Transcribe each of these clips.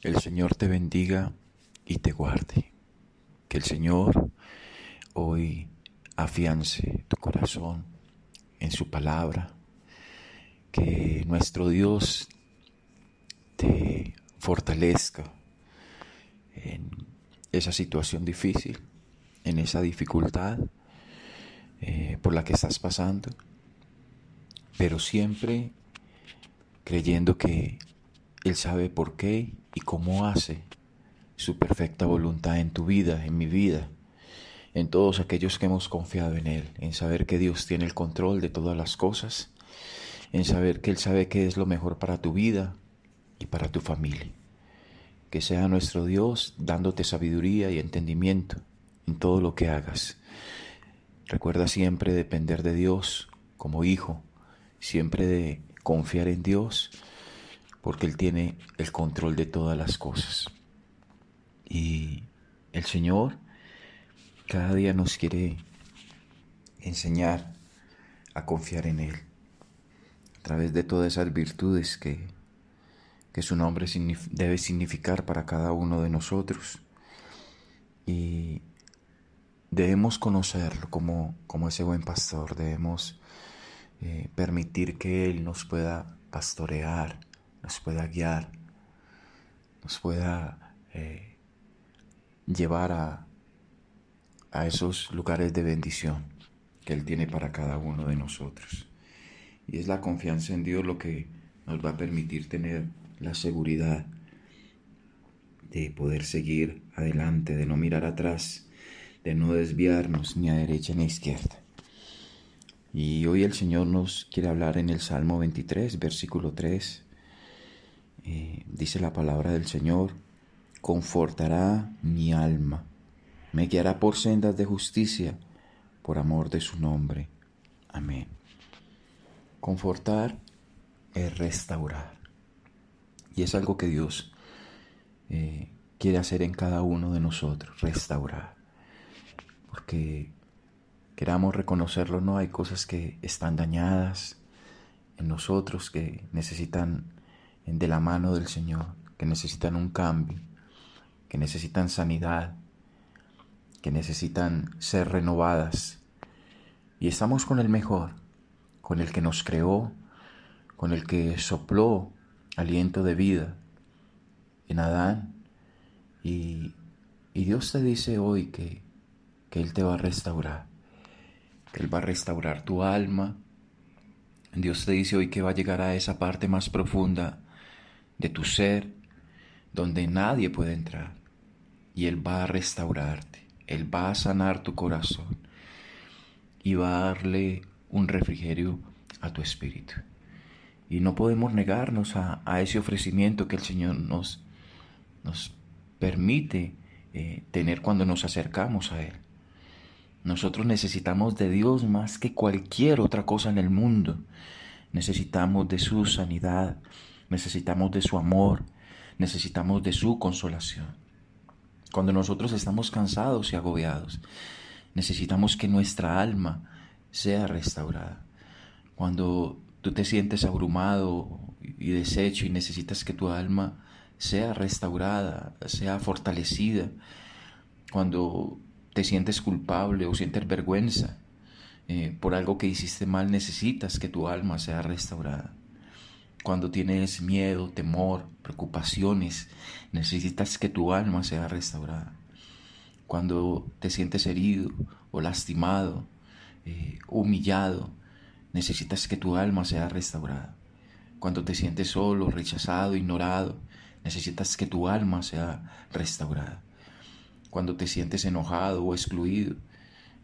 El Señor te bendiga y te guarde. Que el Señor hoy afiance tu corazón en su palabra. Que nuestro Dios te fortalezca en esa situación difícil, en esa dificultad eh, por la que estás pasando, pero siempre creyendo que Él sabe por qué y cómo hace su perfecta voluntad en tu vida, en mi vida, en todos aquellos que hemos confiado en Él, en saber que Dios tiene el control de todas las cosas, en saber que Él sabe qué es lo mejor para tu vida y para tu familia. Que sea nuestro Dios dándote sabiduría y entendimiento en todo lo que hagas. Recuerda siempre depender de Dios como hijo, siempre de confiar en Dios, porque Él tiene el control de todas las cosas. Y el Señor cada día nos quiere enseñar a confiar en Él, a través de todas esas virtudes que, que su nombre debe significar para cada uno de nosotros. Y debemos conocerlo como, como ese buen pastor, debemos eh, permitir que Él nos pueda pastorear, nos pueda guiar, nos pueda eh, llevar a, a esos lugares de bendición que Él tiene para cada uno de nosotros. Y es la confianza en Dios lo que nos va a permitir tener la seguridad de poder seguir adelante, de no mirar atrás, de no desviarnos ni a derecha ni a izquierda. Y hoy el Señor nos quiere hablar en el Salmo 23, versículo 3. Eh, dice la palabra del Señor, confortará mi alma, me guiará por sendas de justicia, por amor de su nombre. Amén. Confortar es restaurar. Y es algo que Dios eh, quiere hacer en cada uno de nosotros, restaurar. Porque queramos reconocerlo, no hay cosas que están dañadas en nosotros que necesitan de la mano del Señor, que necesitan un cambio, que necesitan sanidad, que necesitan ser renovadas. Y estamos con el mejor, con el que nos creó, con el que sopló aliento de vida en Adán. Y, y Dios te dice hoy que, que Él te va a restaurar que Él va a restaurar tu alma. Dios te dice hoy que va a llegar a esa parte más profunda de tu ser, donde nadie puede entrar. Y Él va a restaurarte, Él va a sanar tu corazón y va a darle un refrigerio a tu espíritu. Y no podemos negarnos a, ese ofrecimiento que el Señor nos, nos permite eh, tener cuando nos acercamos a Él. Nosotros necesitamos de Dios más que cualquier otra cosa en el mundo. Necesitamos de su sanidad, necesitamos de su amor, necesitamos de su consolación. Cuando nosotros estamos cansados y agobiados, necesitamos que nuestra alma sea restaurada. Cuando tú te sientes abrumado y deshecho y necesitas que tu alma sea restaurada, sea fortalecida, cuando te sientes culpable o sientes vergüenza eh, por algo que hiciste mal, necesitas que tu alma sea restaurada. Cuando tienes miedo, temor, preocupaciones, necesitas que tu alma sea restaurada. Cuando te sientes herido o lastimado, eh, humillado, necesitas que tu alma sea restaurada. Cuando te sientes solo, rechazado, ignorado, necesitas que tu alma sea restaurada cuando te sientes enojado o excluido,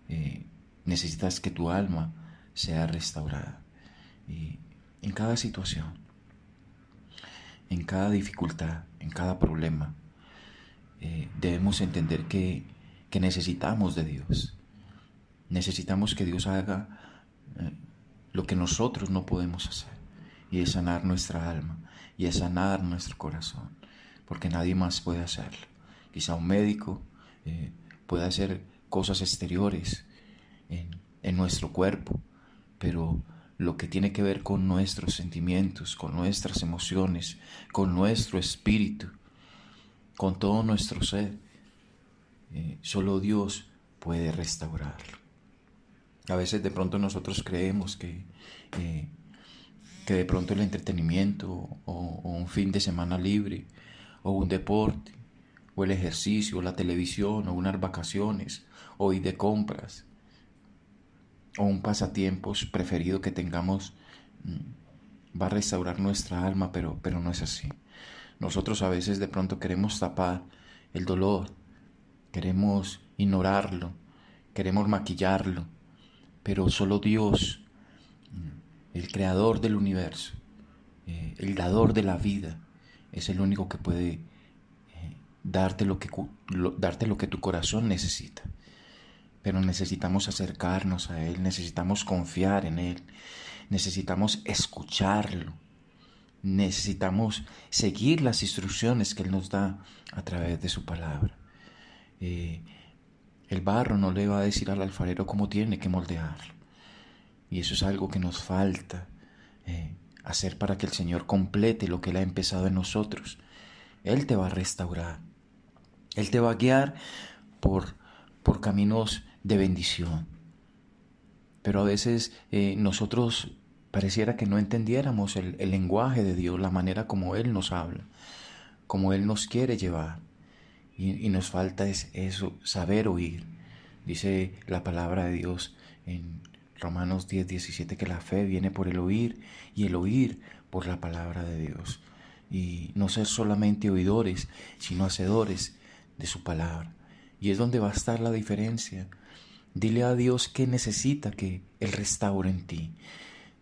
eh, necesitas que tu alma sea restaurada. Y en cada situación, en cada dificultad, en cada problema, eh, debemos entender que, que, necesitamos de Dios. Necesitamos que Dios haga eh, lo que nosotros no podemos hacer, y es sanar nuestra alma, y es sanar nuestro corazón, porque nadie más puede hacerlo. Quizá un médico, eh, puede hacer cosas exteriores en, en nuestro cuerpo, pero lo que tiene que ver con nuestros sentimientos, con nuestras emociones, con nuestro espíritu, con todo nuestro ser. Eh, solo Dios puede restaurar. A veces de pronto nosotros creemos que, eh, que de pronto el entretenimiento o, un fin de semana libre o un deporte o el ejercicio o la televisión o unas vacaciones o ir de compras o un pasatiempos preferido que tengamos mm, va a restaurar nuestra alma, pero, pero no es así. Nosotros a veces de pronto queremos tapar el dolor, queremos ignorarlo, queremos maquillarlo, pero solo Dios, mm, el creador del universo, eh, el dador de la vida, es el único que puede eh, darte, lo que, darte lo que tu corazón necesita. Pero necesitamos acercarnos a Él, necesitamos confiar en Él, necesitamos escucharlo, necesitamos seguir las instrucciones que Él nos da a través de su palabra. Eh, el barro no le va a decir al alfarero cómo tiene que moldear. Y eso es algo que nos falta eh, hacer para que el Señor complete lo que Él ha empezado en nosotros. Él te va a restaurar. Él te va a guiar por, por caminos de bendición. Pero a veces eh, nosotros pareciera que no entendiéramos el, lenguaje de Dios, la manera como Él nos habla, como Él nos quiere llevar. Y, nos falta es eso, saber oír. Dice la palabra de Dios en Romanos 10, 17 que la fe viene por el oír y el oír por la palabra de Dios. Y no ser solamente oidores, sino hacedores de su palabra. Y es donde va a estar la diferencia. Dile a Dios que necesita que Él restaure en ti.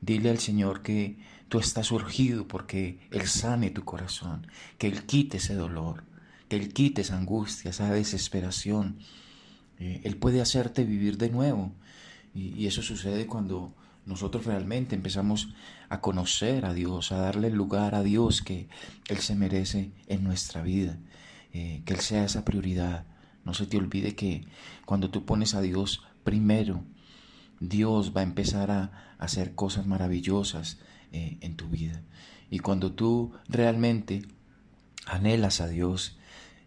Dile al Señor que tú estás urgido porque Él sane tu corazón, que Él quite ese dolor que Él quite esa angustia, esa desesperación. Eh, él puede hacerte vivir de nuevo. Y, eso sucede cuando nosotros realmente empezamos a conocer a Dios, a darle lugar a Dios que Él se merece en nuestra vida, eh, que Él sea esa prioridad. No se te olvide que cuando tú pones a Dios primero, Dios va a empezar a hacer cosas maravillosas eh, en tu vida. Y cuando tú realmente anhelas a Dios,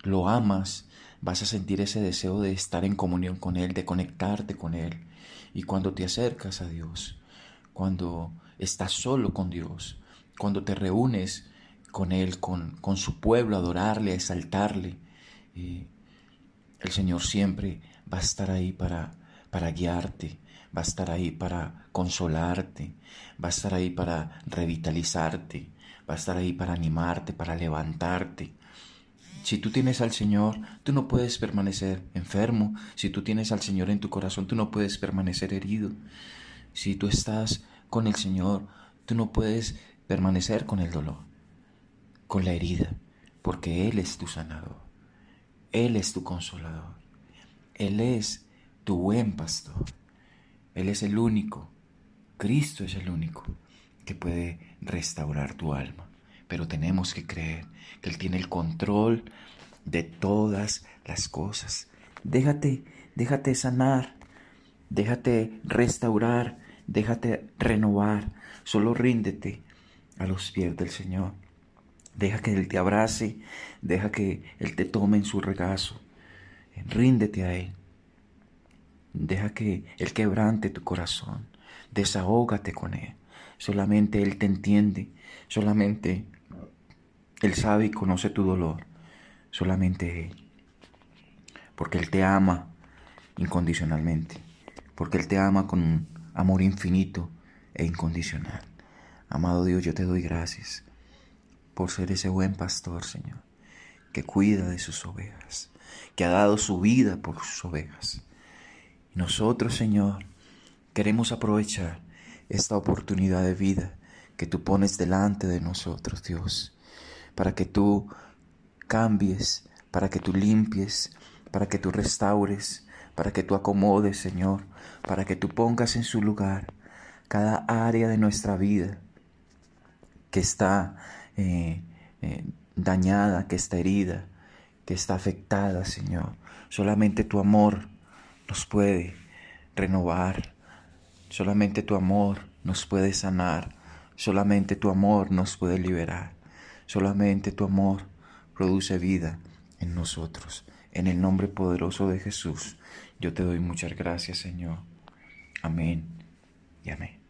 lo amas, vas a sentir ese deseo de estar en comunión con Él, de conectarte con Él. Y cuando te acercas a Dios, cuando estás solo con Dios, cuando te reúnes con Él, con, con su pueblo, adorarle, exaltarle, eh, el Señor siempre va a estar ahí para, para guiarte, va a estar ahí para consolarte, va a estar ahí para revitalizarte, va a estar ahí para animarte, para levantarte, si tú tienes al Señor, tú no puedes permanecer enfermo. Si tú tienes al Señor en tu corazón, tú no puedes permanecer herido. Si tú estás con el Señor, tú no puedes permanecer con el dolor, con la herida, porque Él es tu sanador. Él es tu consolador. Él es tu buen pastor. Él es el único. Cristo es el único que puede restaurar tu alma pero tenemos que creer que Él tiene el control de todas las cosas. Déjate, déjate sanar, déjate restaurar, déjate renovar. Solo ríndete a los pies del Señor. Deja que Él te abrace, deja que Él te tome en su regazo. Ríndete a Él. Deja que Él quebrante tu corazón. Desahógate con Él. Solamente Él te entiende. Solamente él sabe y conoce tu dolor, solamente Él. Porque Él te ama incondicionalmente, porque Él te ama con un amor infinito e incondicional. Amado Dios, yo te doy gracias por ser ese buen pastor, Señor, que cuida de sus ovejas, que ha dado su vida por sus ovejas. Nosotros, Señor, queremos aprovechar esta oportunidad de vida que tú pones delante de nosotros, Dios para que tú cambies, para que tú limpies, para que tú restaures, para que tú acomodes, Señor, para que tú pongas en su lugar cada área de nuestra vida que está eh, eh, dañada, que está herida, que está afectada, Señor. Solamente tu amor nos puede renovar, solamente tu amor nos puede sanar, solamente tu amor nos puede liberar. Solamente tu amor produce vida en nosotros. En el nombre poderoso de Jesús, yo te doy muchas gracias, Señor. Amén y amén.